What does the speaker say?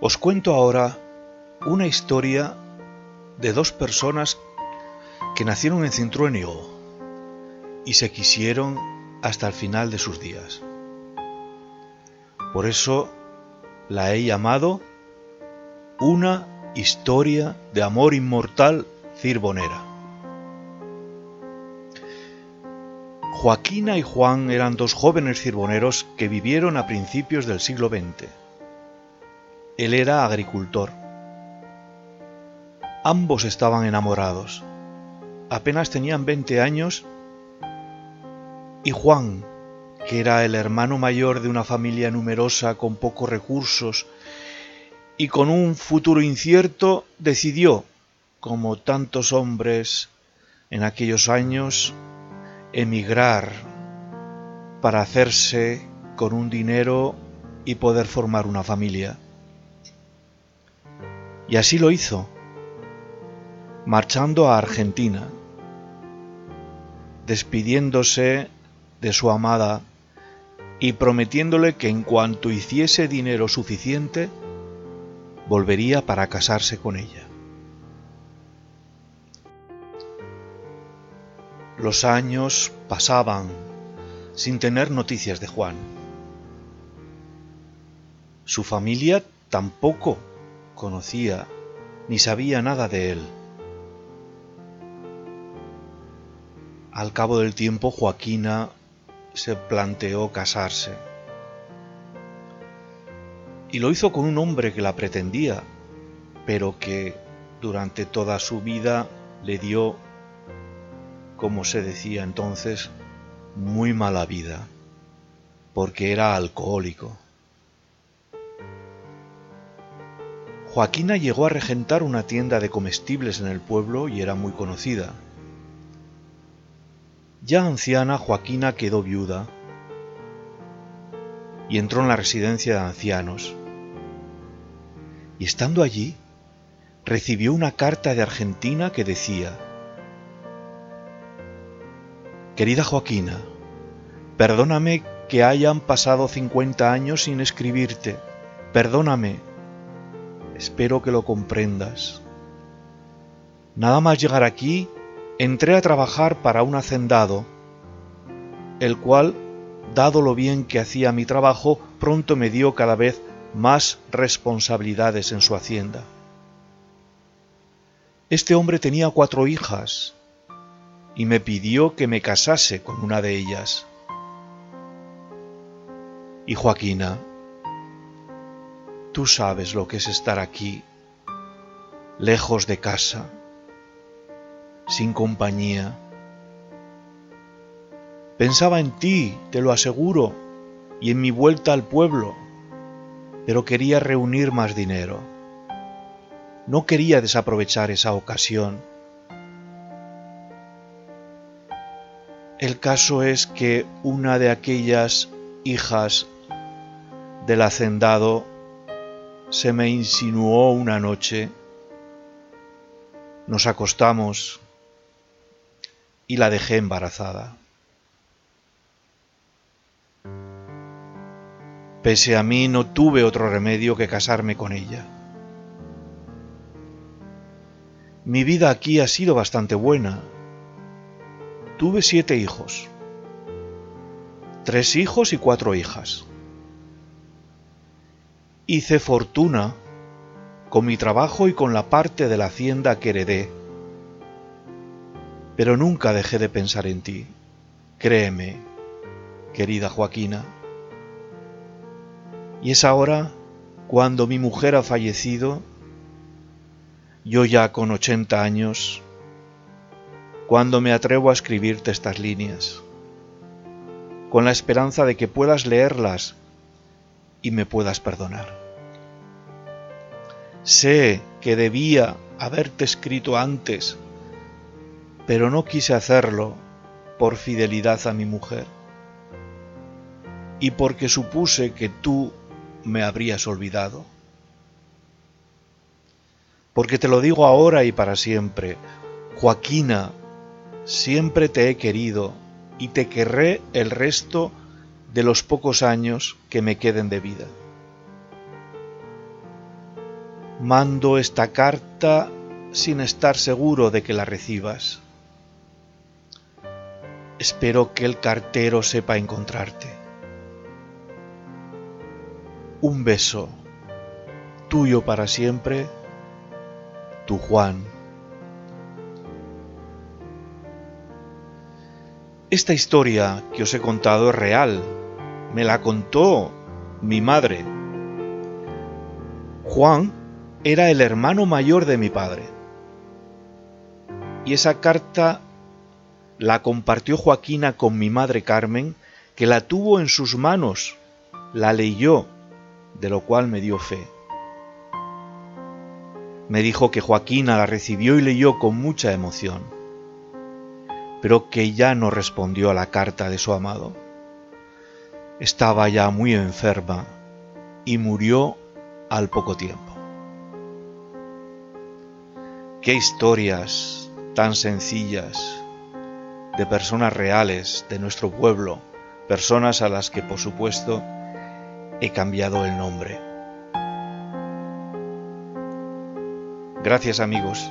Os cuento ahora una historia de dos personas que nacieron en Cintruénigo y se quisieron hasta el final de sus días. Por eso la he llamado una historia de amor inmortal cirbonera. Joaquina y Juan eran dos jóvenes cirboneros que vivieron a principios del siglo XX. Él era agricultor. Ambos estaban enamorados. Apenas tenían 20 años y Juan, que era el hermano mayor de una familia numerosa con pocos recursos y con un futuro incierto, decidió, como tantos hombres en aquellos años, emigrar para hacerse con un dinero y poder formar una familia. Y así lo hizo, marchando a Argentina, despidiéndose de su amada y prometiéndole que en cuanto hiciese dinero suficiente, volvería para casarse con ella. Los años pasaban sin tener noticias de Juan. Su familia tampoco conocía ni sabía nada de él. Al cabo del tiempo Joaquina se planteó casarse. Y lo hizo con un hombre que la pretendía, pero que durante toda su vida le dio, como se decía entonces, muy mala vida, porque era alcohólico. Joaquina llegó a regentar una tienda de comestibles en el pueblo y era muy conocida. Ya anciana, Joaquina quedó viuda y entró en la residencia de ancianos. Y estando allí, recibió una carta de Argentina que decía, Querida Joaquina, perdóname que hayan pasado 50 años sin escribirte, perdóname Espero que lo comprendas. Nada más llegar aquí, entré a trabajar para un hacendado, el cual, dado lo bien que hacía mi trabajo, pronto me dio cada vez más responsabilidades en su hacienda. Este hombre tenía cuatro hijas y me pidió que me casase con una de ellas. Y Joaquina, Tú sabes lo que es estar aquí, lejos de casa, sin compañía. Pensaba en ti, te lo aseguro, y en mi vuelta al pueblo, pero quería reunir más dinero. No quería desaprovechar esa ocasión. El caso es que una de aquellas hijas del hacendado se me insinuó una noche, nos acostamos y la dejé embarazada. Pese a mí no tuve otro remedio que casarme con ella. Mi vida aquí ha sido bastante buena. Tuve siete hijos, tres hijos y cuatro hijas. Hice fortuna con mi trabajo y con la parte de la hacienda que heredé. Pero nunca dejé de pensar en ti. Créeme, querida Joaquina. Y es ahora, cuando mi mujer ha fallecido, yo ya con ochenta años, cuando me atrevo a escribirte estas líneas, con la esperanza de que puedas leerlas y me puedas perdonar. Sé que debía haberte escrito antes, pero no quise hacerlo por fidelidad a mi mujer y porque supuse que tú me habrías olvidado. Porque te lo digo ahora y para siempre, Joaquina, siempre te he querido y te querré el resto de los pocos años que me queden de vida. Mando esta carta sin estar seguro de que la recibas. Espero que el cartero sepa encontrarte. Un beso, tuyo para siempre, tu Juan. Esta historia que os he contado es real. Me la contó mi madre. Juan era el hermano mayor de mi padre. Y esa carta la compartió Joaquina con mi madre Carmen, que la tuvo en sus manos, la leyó, de lo cual me dio fe. Me dijo que Joaquina la recibió y leyó con mucha emoción, pero que ya no respondió a la carta de su amado. Estaba ya muy enferma y murió al poco tiempo. Qué historias tan sencillas de personas reales de nuestro pueblo, personas a las que por supuesto he cambiado el nombre. Gracias amigos.